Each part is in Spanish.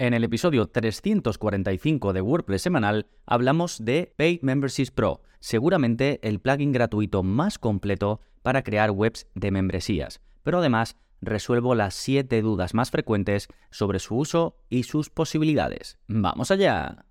En el episodio 345 de WordPress semanal hablamos de Paid Memberships Pro, seguramente el plugin gratuito más completo para crear webs de membresías, pero además resuelvo las 7 dudas más frecuentes sobre su uso y sus posibilidades. ¡Vamos allá!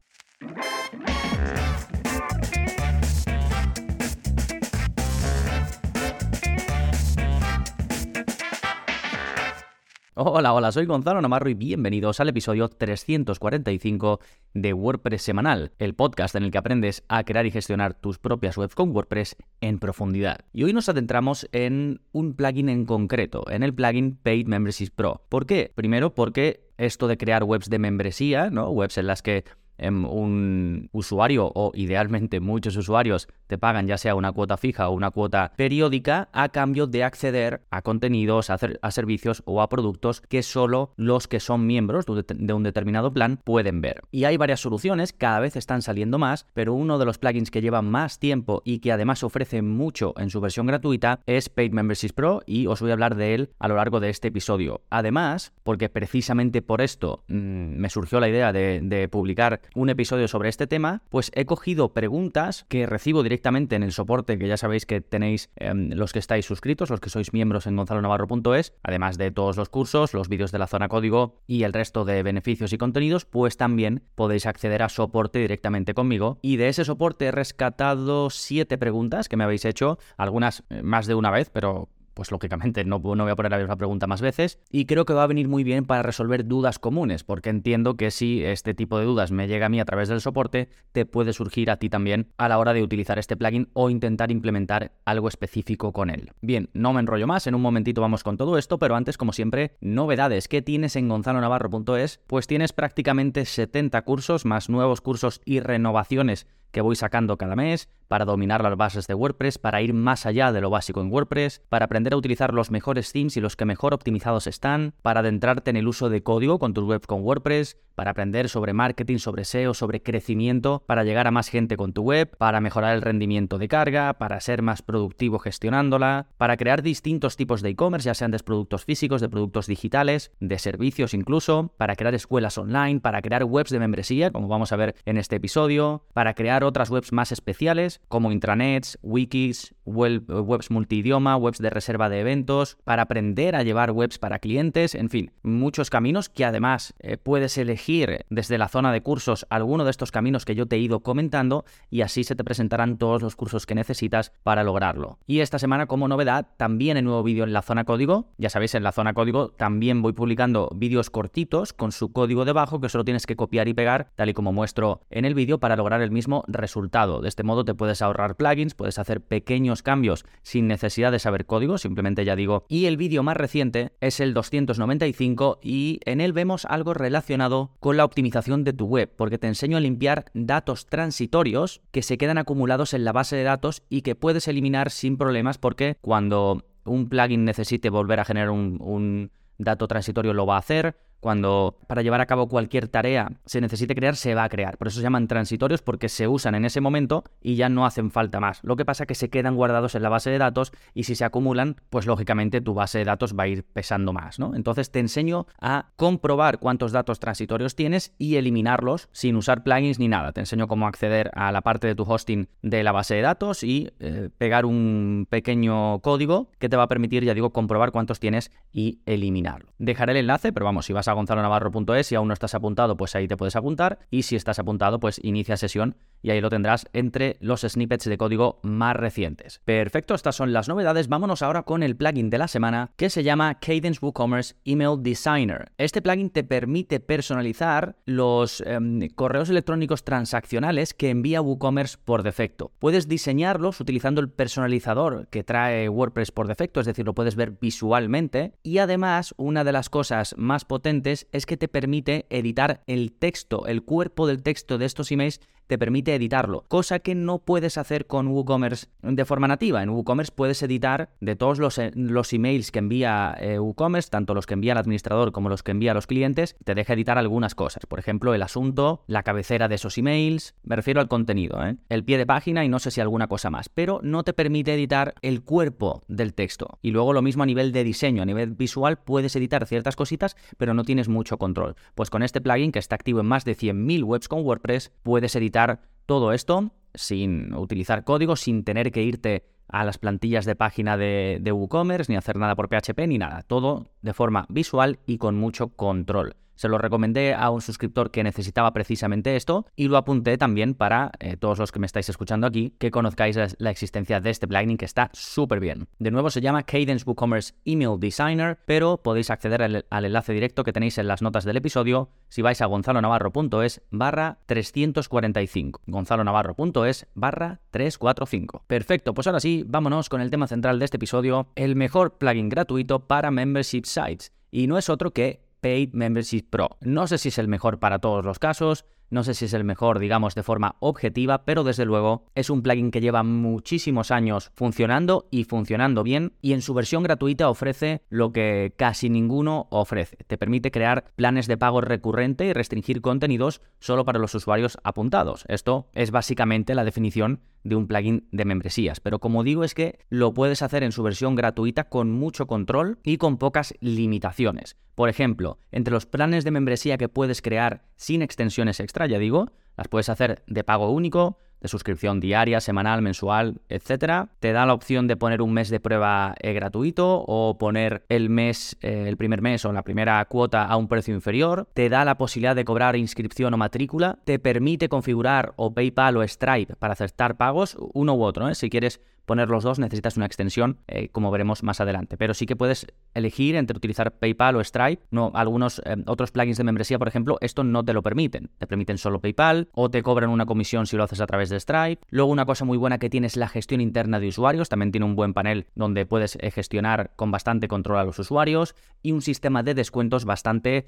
Hola, hola, soy Gonzalo Navarro y bienvenidos al episodio 345 de WordPress Semanal, el podcast en el que aprendes a crear y gestionar tus propias webs con WordPress en profundidad. Y hoy nos adentramos en un plugin en concreto, en el plugin Paid Memberships Pro. ¿Por qué? Primero porque esto de crear webs de membresía, ¿no? Webs en las que un usuario o idealmente muchos usuarios te pagan ya sea una cuota fija o una cuota periódica a cambio de acceder a contenidos, a, servicios o a productos que solo los que son miembros de un determinado plan pueden ver. Y hay varias soluciones, cada vez están saliendo más, pero uno de los plugins que lleva más tiempo y que además ofrece mucho en su versión gratuita es Paid Memberships Pro y os voy a hablar de él a lo largo de este episodio. Además, porque precisamente por esto mm, me surgió la idea de, de publicar un episodio sobre este tema, pues he cogido preguntas que recibo directamente en el soporte que ya sabéis que tenéis em, los que estáis suscritos, los que sois miembros en gonzalonavarro.es, además de todos los cursos, los vídeos de la zona código y el resto de beneficios y contenidos, pues también podéis acceder a soporte directamente conmigo. Y de ese soporte he rescatado siete preguntas que me habéis hecho, algunas eh, más de una vez, pero pues lógicamente no, no, voy a poner la misma pregunta más veces. Y creo que va a venir muy bien para resolver dudas comunes, porque entiendo que si este tipo de dudas me llega a mí a través del soporte, te puede surgir a ti también a la hora de utilizar este plugin o intentar implementar algo específico con él. Bien, no me enrollo más, en un momentito vamos con todo esto, pero antes, como siempre, novedades. ¿Qué tienes en gonzalonavarro.es? Pues tienes prácticamente 70 cursos, más nuevos cursos y renovaciones que voy sacando cada mes, para dominar las bases de WordPress, para ir más allá de lo básico en WordPress, para aprender a utilizar los mejores themes y los que mejor optimizados están, para adentrarte en el uso de código con tus webs con WordPress, para aprender sobre marketing, sobre SEO, sobre crecimiento, para llegar a más gente con tu web, para mejorar el rendimiento de carga, para ser más productivo gestionándola, para crear distintos tipos de e-commerce, ya sean de productos físicos, de productos digitales, de servicios incluso, para crear escuelas online, para crear webs de membresía, como vamos a ver en este episodio, para crear otras webs más especiales, como intranets, wikis, webs multidioma, webs de reserva de eventos, para aprender a llevar webs para clientes, en fin, muchos caminos que además eh, puedes elegir desde la zona de cursos alguno de estos caminos que yo te he ido comentando y así se te presentarán todos los cursos que necesitas para lograrlo. Y esta semana como novedad también el nuevo vídeo en la zona código, ya sabéis en la zona código también voy publicando vídeos cortitos con su código debajo que solo tienes que copiar y pegar tal y como muestro en el vídeo para lograr el mismo resultado. De este modo te puedes ahorrar plugins, puedes hacer pequeños cambios sin necesidad de saber código, simplemente ya digo. Y el vídeo más reciente es el 295 y en él vemos algo relacionado con la optimización de tu web, porque te enseño a limpiar datos transitorios que se quedan acumulados en la base de datos y que puedes eliminar sin problemas porque cuando un plugin necesite volver a generar un, dato transitorio lo va a hacer, cuando para llevar a cabo cualquier tarea se necesite crear, se va a crear. Por eso se llaman transitorios porque se usan en ese momento y ya no hacen falta más. Lo que pasa es que se quedan guardados en la base de datos y si se acumulan, pues lógicamente tu base de datos va a ir pesando más, ¿no? Entonces te enseño a comprobar cuántos datos transitorios tienes y eliminarlos sin usar plugins ni nada. Te enseño cómo acceder a la parte de tu hosting de la base de datos y eh, pegar un pequeño código que te va a permitir, ya digo, comprobar cuántos tienes y eliminarlo. Dejaré el enlace, pero vamos, si vas a gonzalonavarro.es. Si aún no estás apuntado, pues ahí te puedes apuntar. Y si estás apuntado, pues inicia sesión y ahí lo tendrás entre los snippets de código más recientes. Perfecto, estas son las novedades. Vámonos ahora con el plugin de la semana que se llama Cadence WooCommerce Email Designer. Este plugin te permite personalizar los em, correos electrónicos transaccionales que envía WooCommerce por defecto. Puedes diseñarlos utilizando el personalizador que trae WordPress por defecto, es decir, lo puedes ver visualmente. Y además, una de las cosas más potentes es que te permite editar el texto, el cuerpo del texto de estos emails te permite editarlo, cosa que no puedes hacer con WooCommerce de forma nativa. En WooCommerce puedes editar de todos los, eh, los emails que envía eh, WooCommerce, tanto los que envía el administrador como los que envía los clientes, te deja editar algunas cosas. Por ejemplo, el asunto, la cabecera de esos emails, me refiero al contenido, ¿eh? el pie de página y no sé si alguna cosa más, pero no te permite editar el cuerpo del texto. Y luego lo mismo a nivel de diseño, a nivel visual puedes editar ciertas cositas, pero no tienes mucho control. Pues con este plugin que está activo en más de 100.000 webs con WordPress, puedes editar todo esto sin utilizar código, sin tener que irte a las plantillas de página de, de WooCommerce, ni hacer nada por PHP, ni nada. Todo de forma visual y con mucho control. Se lo recomendé a un suscriptor que necesitaba precisamente esto y lo apunté también para eh, todos los que me estáis escuchando aquí que conozcáis la, existencia de este plugin que está súper bien. De nuevo se llama Cadence WooCommerce Email Designer, pero podéis acceder al, al, enlace directo que tenéis en las notas del episodio si vais a gonzalonavarro.es barra 345. gonzalonavarro.es barra 345. Perfecto, pues ahora sí, vámonos con el tema central de este episodio, el mejor plugin gratuito para membership sites. Y no es otro que Membership Pro. No sé si es el mejor para todos los casos, no sé si es el mejor, digamos, de forma objetiva, pero desde luego es un plugin que lleva muchísimos años funcionando y funcionando bien y en su versión gratuita ofrece lo que casi ninguno ofrece. Te permite crear planes de pago recurrente y restringir contenidos solo para los usuarios apuntados. Esto es básicamente la definición de un plugin de membresías, pero como digo es que lo puedes hacer en su versión gratuita con mucho control y con pocas limitaciones. Por ejemplo, entre los planes de membresía que puedes crear sin extensiones ya digo, las puedes hacer de pago único, de suscripción diaria, semanal, mensual, etcétera. Te da la opción de poner un mes de prueba eh, gratuito o poner el mes, eh, el primer mes o la primera cuota a un precio inferior. Te da la posibilidad de cobrar inscripción o matrícula. Te permite configurar o PayPal o Stripe para aceptar pagos, uno u otro. ¿eh? Si quieres poner los dos necesitas una extensión, como veremos más adelante. Pero sí que puedes elegir entre utilizar PayPal o Stripe. No, algunos otros plugins de membresía, por ejemplo, esto no te lo permiten. Te permiten solo PayPal o te cobran una comisión si lo haces a través de Stripe. Luego una cosa muy buena que tiene es la gestión interna de usuarios. También tiene un buen panel donde puedes eh, gestionar con bastante control a los usuarios y un sistema de descuentos bastante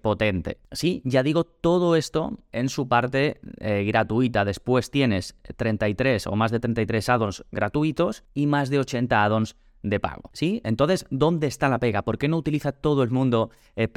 potente. Sí, ya digo todo esto en su parte gratuita. Después tienes 33 o más de 33 addons gratuitos y más de 80 add-ons de pago. ¿Sí? Entonces, ¿dónde está la pega? ¿Por qué no utiliza todo el mundo eh,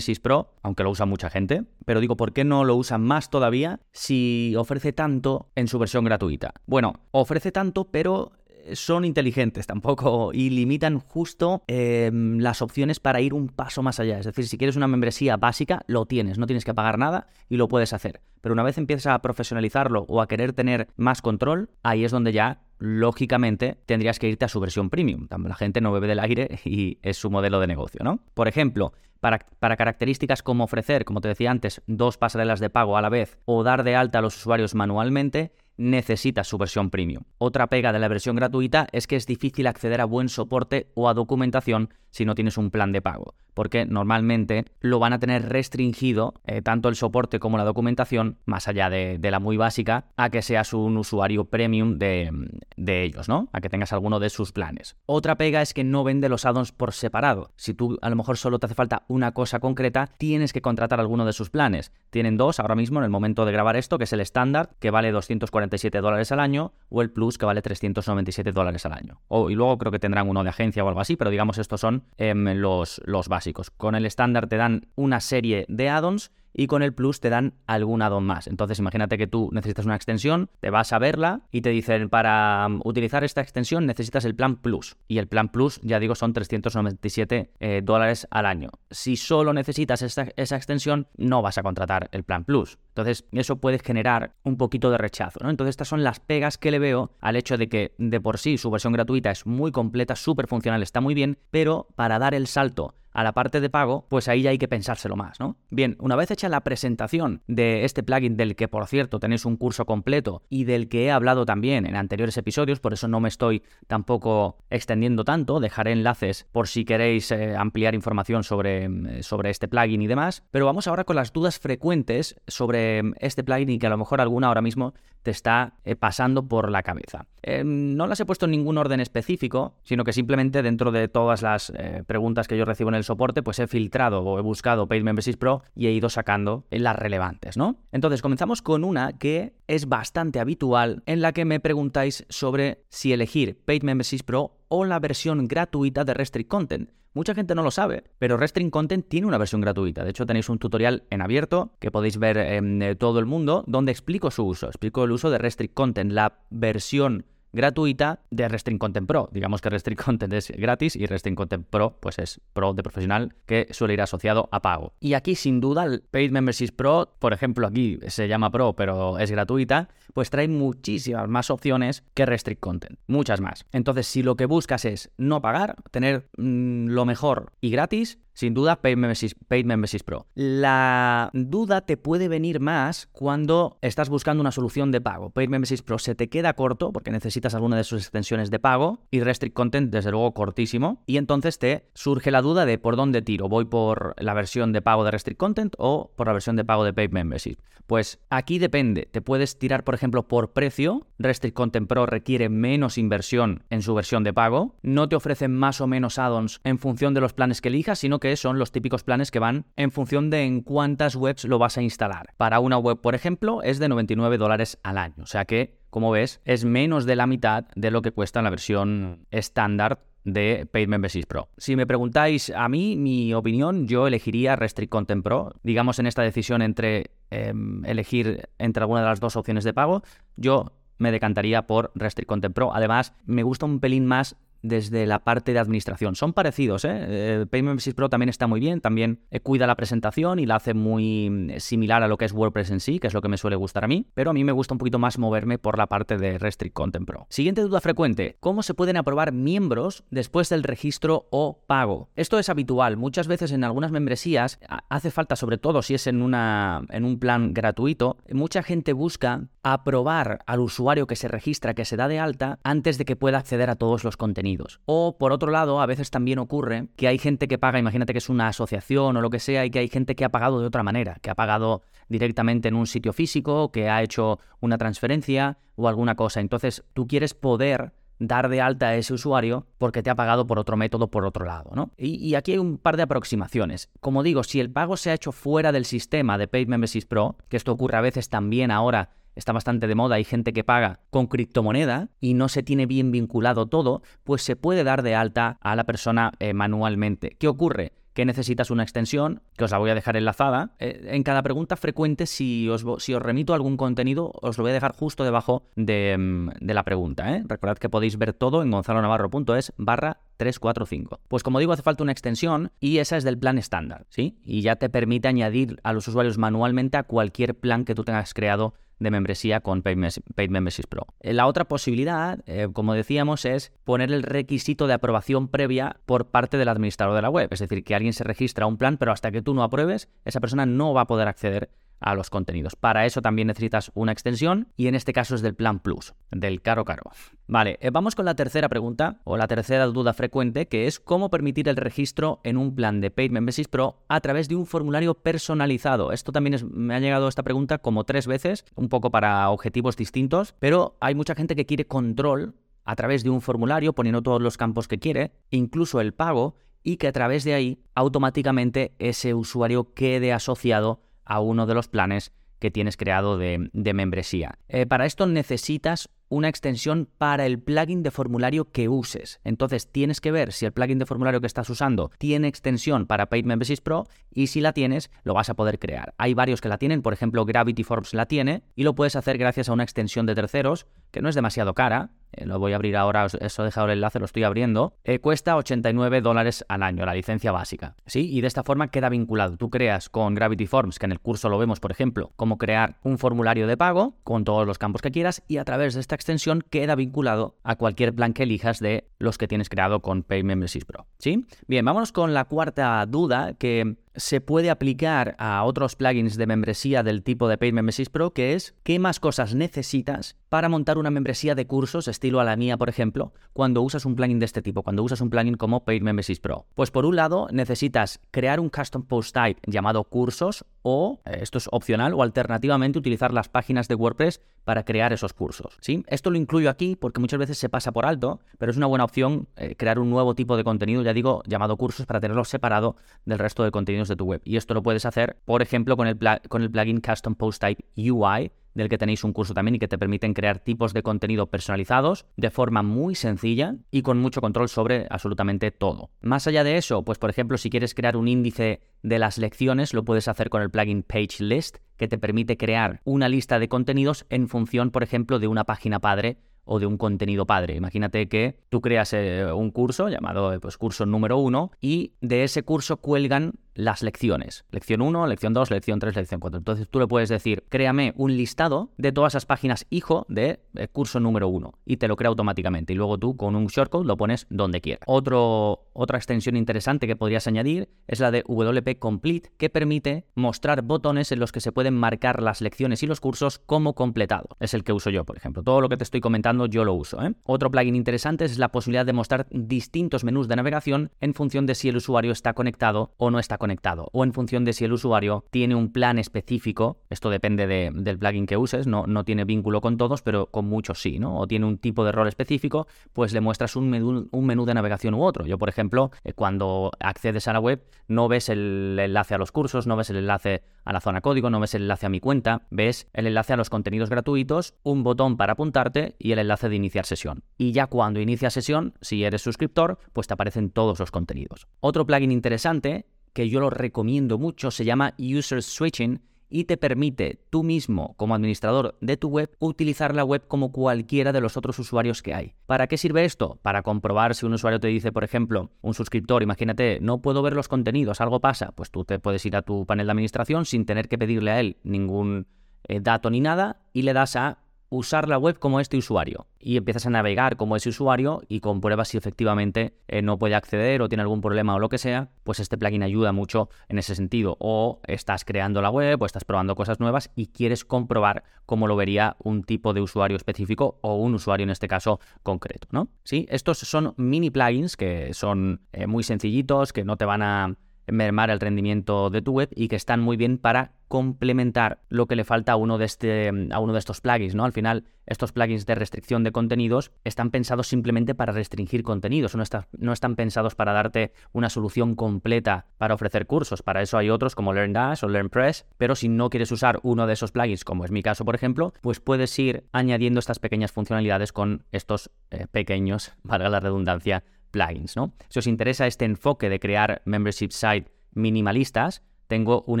Pro? Aunque lo usa mucha gente. Pero digo, ¿por qué no lo usa más todavía si ofrece tanto en su versión gratuita? Bueno, ofrece tanto, pero son inteligentes tampoco y limitan justo em, las opciones para ir un paso más allá. Es decir, si quieres una membresía básica, lo tienes, no tienes que pagar nada y lo puedes hacer. Pero una vez empiezas a profesionalizarlo o a querer tener más control, ahí es donde ya lógicamente tendrías que irte a su versión premium. La gente no bebe del aire y es su modelo de negocio, ¿no? Por ejemplo, para, para, características como ofrecer, como te decía antes, dos pasarelas de pago a la vez o dar de alta a los usuarios manualmente, necesitas su versión premium. Otra pega de la versión gratuita es que es difícil acceder a buen soporte o a documentación si no tienes un plan de pago, porque normalmente lo van a tener restringido eh, tanto el soporte como la documentación, más allá de, la muy básica, a que seas un usuario premium de, ellos, ¿no? A que tengas alguno de sus planes. Otra pega es que no vende los addons por separado. Si tú a lo mejor solo te hace falta una cosa concreta, tienes que contratar alguno de sus planes. Tienen dos ahora mismo en el momento de grabar esto, que es el estándar, que vale 247 dólares al año, o el Plus, que vale 397 dólares al año. O, y luego creo que tendrán uno de agencia o algo así, pero digamos estos son Em, los, los básicos. Con el estándar te dan una serie de add-ons y con el Plus te dan algún add-on más. Entonces imagínate que tú necesitas una extensión, te vas a verla y te dicen para um, utilizar esta extensión necesitas el plan Plus. Y el plan Plus, ya digo, son 397 eh, dólares al año. Si solo necesitas esa extensión, no vas a contratar el plan Plus. Entonces eso puede generar un poquito de rechazo. ¿no? Entonces estas son las pegas que le veo al hecho de que de por sí su versión gratuita es muy completa, súper funcional, está muy bien, pero para dar el salto a la parte de pago, pues ahí ya hay que pensárselo más, ¿no? Bien, una vez hecha la presentación de este plugin del que por cierto tenéis un curso completo y del que he hablado también en anteriores episodios, por eso no me estoy tampoco extendiendo tanto, dejaré enlaces por si queréis eh, ampliar información sobre, mm, sobre este plugin y demás, pero vamos ahora con las dudas frecuentes sobre mm, este plugin y que a lo mejor alguna ahora mismo te está eh, pasando por la cabeza. Em, no las he puesto en ningún orden específico, sino que simplemente dentro de todas las eh, preguntas que yo recibo en el soporte, pues he filtrado o he buscado Paid Pro y he ido sacando las relevantes, ¿no? Entonces, comenzamos con una que es bastante habitual en la que me preguntáis sobre si elegir Paid Memberships Pro o la versión gratuita de Restrict Content. Mucha gente no lo sabe, pero Restrict Content tiene una versión gratuita. De hecho, tenéis un tutorial en abierto que podéis ver en todo el mundo donde explico su uso. Explico el uso de Restrict Content, la versión gratuita de Restring Content Pro. Digamos que Restring Content es gratis y Restring Content Pro pues es Pro de profesional que suele ir asociado a pago. Y aquí sin duda el Paid Memberships Pro, por ejemplo aquí se llama Pro pero es gratuita, pues trae muchísimas más opciones que Restrict Content, muchas más. Entonces si lo que buscas es no pagar, tener mm, lo mejor y gratis, sin duda, Paid Memberships, Pro. La duda te puede venir más cuando estás buscando una solución de pago. Paid Pro se te queda corto porque necesitas alguna de sus extensiones de pago y Restrict Content, desde luego, cortísimo. Y entonces te surge la duda de por dónde tiro. ¿Voy por la versión de pago de Restrict Content o por la versión de pago de Paid Membership? Pues aquí depende. Te puedes tirar, por ejemplo, por precio. Restrict Content Pro requiere menos inversión en su versión de pago. No te ofrecen más o menos add-ons en función de los planes que elijas, sino que que son los típicos planes que van en función de en cuántas webs lo vas a instalar. Para una web, por ejemplo, es de 99 dólares al año. O sea que, como ves, es menos de la mitad de lo que cuesta la versión estándar de Paid Memberships Pro. Si me preguntáis a mí, mi opinión, yo elegiría Restrict Content Pro. Digamos en esta decisión entre em, elegir entre alguna de las dos opciones de pago, yo me decantaría por Restrict Content Pro. Además, me gusta un pelín más desde la parte de administración. Son parecidos, ¿eh? eh Payment Pro también está muy bien, también eh, cuida la presentación y la hace muy mm, similar a lo que es WordPress en sí, que es lo que me suele gustar a mí, pero a mí me gusta un poquito más moverme por la parte de Restrict Content Pro. Siguiente duda frecuente, ¿cómo se pueden aprobar miembros después del registro o pago? Esto es habitual, muchas veces en algunas membresías hace falta, sobre todo si es en, una, en un plan gratuito, mucha gente busca aprobar al usuario que se registra, que se da de alta, antes de que pueda acceder a todos los contenidos. O por otro lado, a veces también ocurre que hay gente que paga, imagínate que es una asociación o lo que sea, y que hay gente que ha pagado de otra manera, que ha pagado directamente en un sitio físico, que ha hecho una transferencia o alguna cosa. Entonces tú quieres poder dar de alta a ese usuario porque te ha pagado por otro método por otro lado, ¿no? Y, aquí hay un par de aproximaciones. Como digo, si el pago se ha hecho fuera del sistema de Paid Memberships Pro, que esto ocurre a veces también ahora está bastante de moda, hay gente que paga con criptomoneda y no se tiene bien vinculado todo, pues se puede dar de alta a la persona eh, manualmente. ¿Qué ocurre? que necesitas una extensión, que os la voy a dejar enlazada. Eh, en cada pregunta frecuente, si os, si os remito algún contenido, os lo voy a dejar justo debajo de, mm, la pregunta. ¿eh? Recordad que podéis ver todo en gonzalonavarro.es barra 345. Pues como digo, hace falta una extensión y esa es del plan estándar, ¿sí? Y ya te permite añadir a los usuarios manualmente a cualquier plan que tú tengas creado de membresía con Paid, Memberships Pro. Eh, la otra posibilidad, eh, como decíamos, es poner el requisito de aprobación previa por parte del administrador de la web. Es decir, que alguien se registra un plan, pero hasta que tú no apruebes, esa persona no va a poder acceder a los contenidos. Para eso también necesitas una extensión y en este caso es del plan Plus, del caro caro. Vale, eh, vamos con la tercera pregunta o la tercera duda frecuente que es cómo permitir el registro en un plan de Paid Memberships Pro a través de un formulario personalizado. Esto también me ha llegado esta pregunta como tres veces, un poco para objetivos distintos, pero hay mucha gente que quiere control a través de un formulario poniendo todos los campos que quiere, incluso el pago, y que a través de ahí automáticamente ese usuario quede asociado a uno de los planes que tienes creado de, membresía. Eh, para esto necesitas una extensión para el plugin de formulario que uses. Entonces tienes que ver si el plugin de formulario que estás usando tiene extensión para Paid Memberships Pro y si la tienes lo vas a poder crear. Hay varios que la tienen, por ejemplo Gravity Forms la tiene y lo puedes hacer gracias a una extensión de terceros que no es demasiado cara, eh, lo voy a abrir ahora, eso he dejado el enlace, lo estoy abriendo, eh, cuesta 89 dólares al año, la licencia básica. ¿Sí? Y de esta forma queda vinculado. Tú creas con Gravity Forms, que en el curso lo vemos, por ejemplo, cómo crear un formulario de pago con todos los campos que quieras y a través de esta extensión queda vinculado a cualquier plan que elijas de los que tienes creado con Pay Memberships Pro. ¿Sí? Bien, vámonos con la cuarta duda que se puede aplicar a otros plugins de membresía del tipo de Paid Memberships Pro, que es qué más cosas necesitas para montar una membresía de cursos, estilo a la mía, por ejemplo, cuando usas un plugin de este tipo, cuando usas un plugin como Paid Memberships Pro. Pues por un lado, necesitas crear un custom post type llamado cursos o, eh, esto es opcional, o alternativamente utilizar las páginas de WordPress para crear esos cursos. ¿sí? Esto lo incluyo aquí porque muchas veces se pasa por alto, pero es una buena opción eh, crear un nuevo tipo de contenido, ya digo, llamado cursos, para tenerlo separado del resto de contenidos de tu web. Y esto lo puedes hacer, por ejemplo, con el, con el plugin Custom Post Type UI del que tenéis un curso también y que te permiten crear tipos de contenido personalizados de forma muy sencilla y con mucho control sobre absolutamente todo. Más allá de eso, pues por ejemplo, si quieres crear un índice de las lecciones, lo puedes hacer con el plugin Page List, que te permite crear una lista de contenidos en función, por ejemplo, de una página padre o de un contenido padre. Imagínate que tú creas eh, un curso llamado pues, curso número uno y de ese curso cuelgan las lecciones. Lección 1, lección 2, lección 3, lección 4. Entonces tú le puedes decir, créame un listado de todas esas páginas hijo de eh, curso número 1 y te lo crea automáticamente. Y luego tú con un shortcode lo pones donde quieras. Otro, otra extensión interesante que podrías añadir es la de WP Complete, que permite mostrar botones en los que se pueden marcar las lecciones y los cursos como completado. Es el que uso yo, por ejemplo. Todo lo que te estoy comentando yo lo uso. ¿eh? Otro plugin interesante es la posibilidad de mostrar distintos menús de navegación en función de si el usuario está conectado o no está conectado conectado o en función de si el usuario tiene un plan específico, esto depende del plugin que uses, no, no tiene vínculo con todos, pero con muchos sí, ¿no? O tiene un tipo de rol específico, pues le muestras un menú, un menú de navegación u otro. Yo, por ejemplo, eh, cuando accedes a la web, no ves el enlace a los cursos, no ves el enlace a la zona código, no ves el enlace a mi cuenta, ves el enlace a los contenidos gratuitos, un botón para apuntarte y el enlace de iniciar sesión. Y ya cuando inicia sesión, si eres suscriptor, pues te aparecen todos los contenidos. Otro plugin interesante que yo lo recomiendo mucho, se llama User Switching y te permite tú mismo, como administrador de tu web, utilizar la web como cualquiera de los otros usuarios que hay. ¿Para qué sirve esto? Para comprobar si un usuario te dice, por ejemplo, un suscriptor, imagínate, no puedo ver los contenidos, algo pasa, pues tú te puedes ir a tu panel de administración sin tener que pedirle a él ningún eh, dato ni nada y le das a usar la web como este usuario y empiezas a navegar como ese usuario y compruebas si efectivamente eh, no puede acceder o tiene algún problema o lo que sea, pues este plugin ayuda mucho en ese sentido. O estás creando la web o estás probando cosas nuevas y quieres comprobar cómo lo vería un tipo de usuario específico o un usuario en este caso concreto, ¿no? Sí, estos son mini plugins que son eh, muy sencillitos, que no te van a mermar el rendimiento de tu web y que están muy bien para complementar lo que le falta a uno de, este, a uno de estos plugins, ¿no? Al final, estos plugins de restricción de contenidos están pensados simplemente para restringir contenidos, no, no están pensados para darte una solución completa para ofrecer cursos. Para eso hay otros como LearnDash o LearnPress, pero si no quieres usar uno de esos plugins, como es mi caso, por ejemplo, pues puedes ir añadiendo estas pequeñas funcionalidades con estos eh, pequeños, valga la redundancia, plugins, ¿no? Si os interesa este enfoque de crear membership site minimalistas, tengo un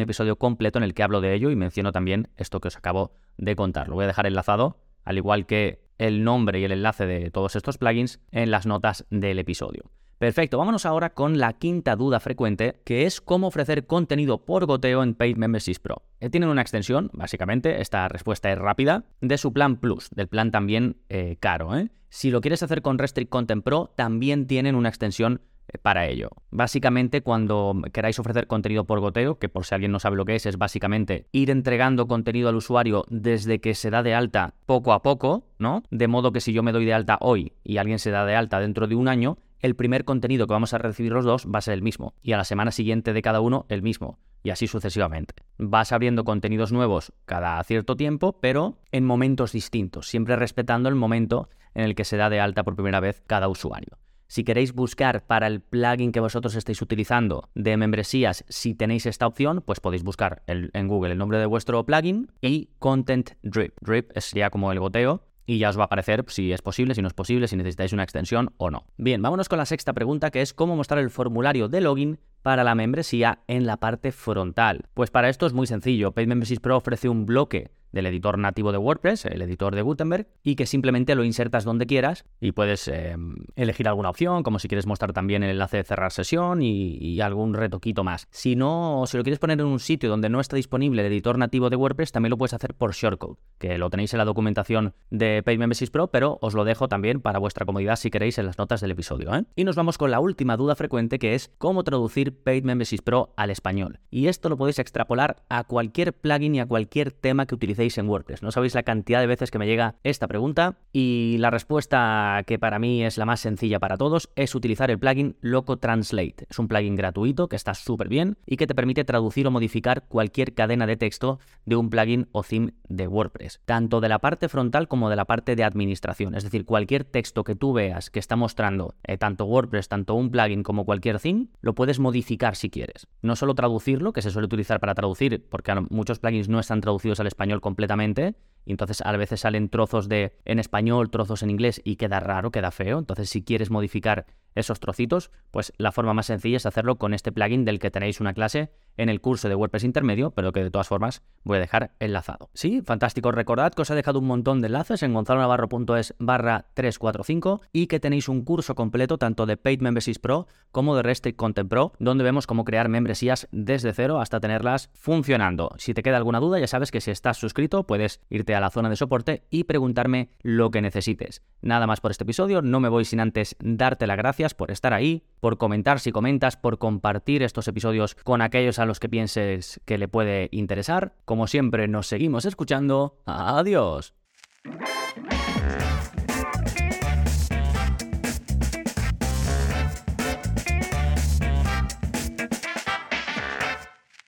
episodio completo en el que hablo de ello y menciono también esto que os acabo de contar. Lo voy a dejar enlazado, al igual que el nombre y el enlace de todos estos plugins en las notas del episodio. Perfecto, vámonos ahora con la quinta duda frecuente, que es cómo ofrecer contenido por goteo en Paid Memberships Pro. Eh, tienen una extensión, básicamente, esta respuesta es rápida, de su plan Plus, del plan también eh, caro. ¿eh? Si lo quieres hacer con Restrict Content Pro, también tienen una extensión eh, para ello. Básicamente, cuando queráis ofrecer contenido por goteo, que por si alguien no sabe lo que es, es básicamente ir entregando contenido al usuario desde que se da de alta poco a poco, ¿no? De modo que si yo me doy de alta hoy y alguien se da de alta dentro de un año, el primer contenido que vamos a recibir los dos va a ser el mismo, y a la semana siguiente de cada uno el mismo, y así sucesivamente. Vas abriendo contenidos nuevos cada cierto tiempo, pero en momentos distintos, siempre respetando el momento en el que se da de alta por primera vez cada usuario. Si queréis buscar para el plugin que vosotros estáis utilizando de membresías, si tenéis esta opción, pues podéis buscar en Google el nombre de vuestro plugin y Content Drip. Drip sería como el goteo y ya os va a aparecer si es posible, si no es posible, si necesitáis una extensión o no. Bien, vámonos con la sexta pregunta que es cómo mostrar el formulario de login para la membresía en la parte frontal. Pues para esto es muy sencillo. Paid Memberships Pro ofrece un bloque del editor nativo de WordPress, el editor de Gutenberg, y que simplemente lo insertas donde quieras y puedes eh, elegir alguna opción, como si quieres mostrar también el enlace de cerrar sesión y, algún retoquito más. Si no, si lo quieres poner en un sitio donde no está disponible el editor nativo de WordPress, también lo puedes hacer por shortcode, que lo tenéis en la documentación de Paid Memberships Pro, pero os lo dejo también para vuestra comodidad si queréis en las notas del episodio. ¿eh? Y nos vamos con la última duda frecuente que es cómo traducir Paid Memberships Pro al español. Y esto lo podéis extrapolar a cualquier plugin y a cualquier tema que utilicéis en WordPress. No sabéis la cantidad de veces que me llega esta pregunta y la respuesta que para mí es la más sencilla para todos es utilizar el plugin Loco Translate. Es un plugin gratuito que está súper bien y que te permite traducir o modificar cualquier cadena de texto de un plugin o theme de WordPress, tanto de la parte frontal como de la parte de administración. Es decir, cualquier texto que tú veas que está mostrando eh, tanto WordPress, tanto un plugin como cualquier theme, lo puedes modificar si quieres. No solo traducirlo, que se suele utilizar para traducir, porque muchos plugins no están traducidos al español completamente, y entonces a veces salen trozos de en español, trozos en inglés y queda raro, queda feo. Entonces si quieres modificar esos trocitos, pues la forma más sencilla es hacerlo con este plugin del que tenéis una clase en el curso de WordPress intermedio, pero que de todas formas voy a dejar enlazado. Sí, fantástico. Recordad que os he dejado un montón de enlaces en gonzalonavarro.es barra 345 y que tenéis un curso completo tanto de Paid Memberships Pro como de Restrict Content Pro, donde vemos cómo crear membresías desde cero hasta tenerlas funcionando. Si te queda alguna duda, ya sabes que si estás suscrito puedes irte a la zona de soporte y preguntarme lo que necesites. Nada más por este episodio, no me voy sin antes darte las gracias por estar ahí, por comentar si comentas, por compartir estos episodios con aquellos a los que pienses que le puede interesar. Como siempre, nos seguimos escuchando. Adiós.